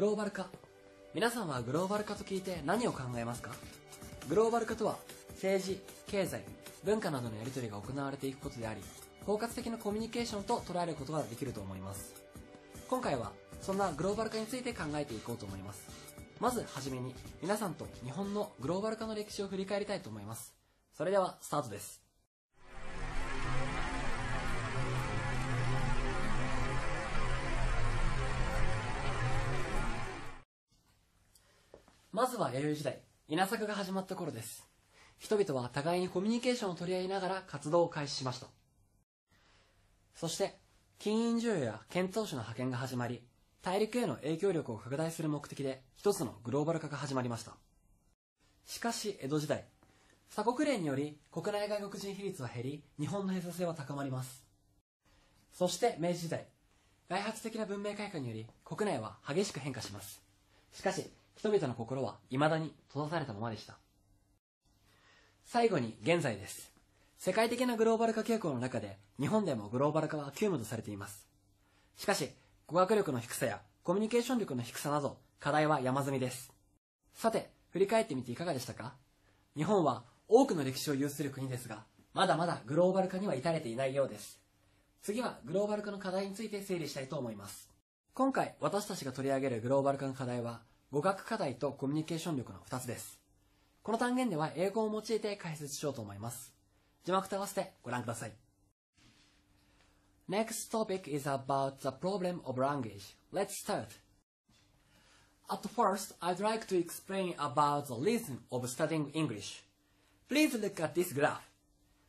グローバル化。皆さんはグローバル化と聞いて何を考えますか？グローバル化とは政治経済文化などのやり取りが行われていくことであり包括的なコミュニケーションと捉えることができると思います。今回はそんなグローバル化について考えていこうと思います。まずはじめに皆さんと日本のグローバル化の歴史を振り返りたいと思います。それではスタートです。まずは弥生時代稲作が始まった頃です。人々は互いにコミュニケーションを取り合いながら活動を開始しました。そして金印授与や遣唐使の派遣が始まり大陸への影響力を拡大する目的で一つのグローバル化が始まりました。しかし江戸時代鎖国令により国内外国人比率は減り日本の閉鎖性は高まります。そして明治時代外発的な文明開化により国内は激しく変化します。しかし人々の心は未だに閉ざされたままでした。最後に現在です。世界的なグローバル化傾向の中で日本でもグローバル化は急務とされています。しかし語学力の低さやコミュニケーション力の低さなど課題は山積みです。さて振り返ってみていかがでしたか？日本は多くの歴史を有する国ですがまだまだグローバル化には至れていないようです。次はグローバル化の課題について整理したいと思います。今回私たちが取り上げるグローバル化の課題は語学課題とコミュニケーション力の2つですこの単元では英語を用いて解説しようと思います字幕と合わせてご覧ください Next topic is about the problem of language. Let's start. At first, I'd like to explain about the reason of studying English. Please look at this graph.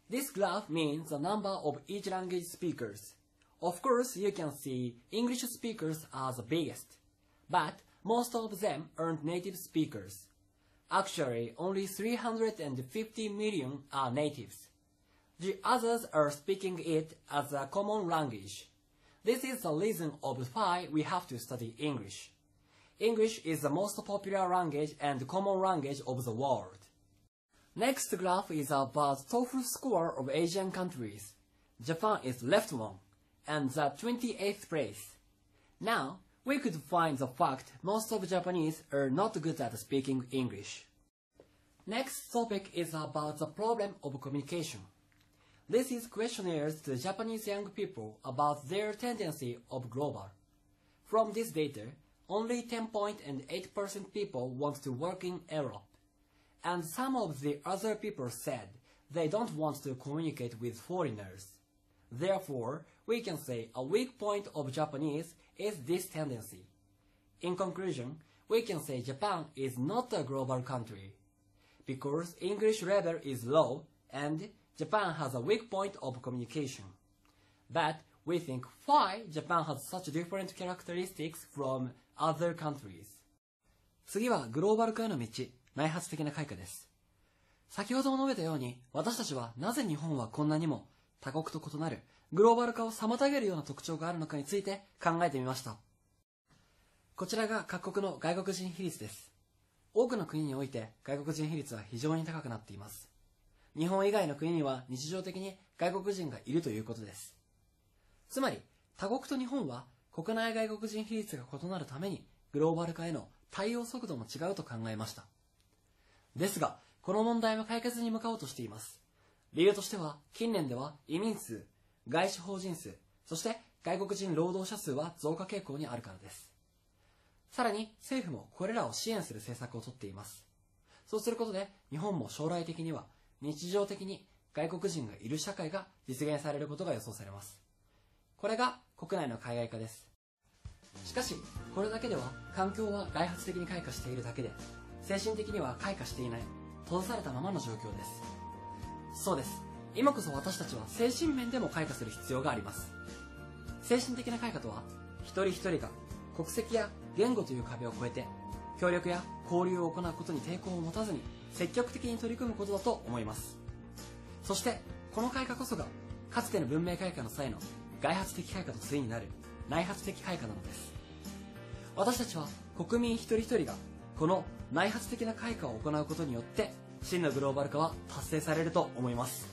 This graph means the number of each language speakers. Of course, you can see English speakers are the biggest, but most of them aren't native speakers. Actually, only 350 million are natives. The others are speaking it as a common language. This is the reason of why we have to study English. English is the most popular language and common language of the world. Next graph is about TOEFL score of Asian countries. Japan is left one, and the 28th place. Now, we could find the fact most of Japanese are not good at speaking English. Next topic is about the problem of communication. This is questionnaires to Japanese young people about their tendency of global. From this data, only 10.8% people want to work in Europe. And some of the other people said they don't want to communicate with foreigners. Therefore, we can say a weak point of Japanese is this tendency. In conclusion, we can say Japan is not a global country because English level is low and Japan has a weak point of communication. But we think why Japan has such different characteristics from other countries. 次はグローバル化への道、内発的な開花です。先ほども述べたように、私たちはなぜ日本はこんなにも 他国と異なるグローバル化を妨げるような特徴があるのかについて考えてみました。こちらが各国の外国人比率です。多くの国において外国人比率は非常に高くなっています。日本以外の国には日常的に外国人がいるということです。つまり、他国と日本は国内外国人比率が異なるためにグローバル化への対応速度も違うと考えました。ですが、この問題は解決に向かおうとしています。理由としては、近年では移民数、外資法人数、そして外国人労働者数は増加傾向にあるからです。さらに政府もこれらを支援する政策をとっています。そうすることで日本も将来的には日常的に外国人がいる社会が実現されることが予想されます。これが国内の海外化です。しかし、これだけでは環境は外発的に開花しているだけで、精神的には開花していない、閉ざされたままの状況です。そうです。今こそ私たちは精神面でも開花する必要があります。精神的な開花とは、一人一人が国籍や言語という壁を越えて、協力や交流を行うことに抵抗を持たずに、積極的に取り組むことだと思います。そして、この開花こそが、かつての文明開化の際の外発的開花と対になる内発的開花なのです。私たちは国民一人一人がこの内発的な開花を行うことによって真のグローバル化は達成されると思います。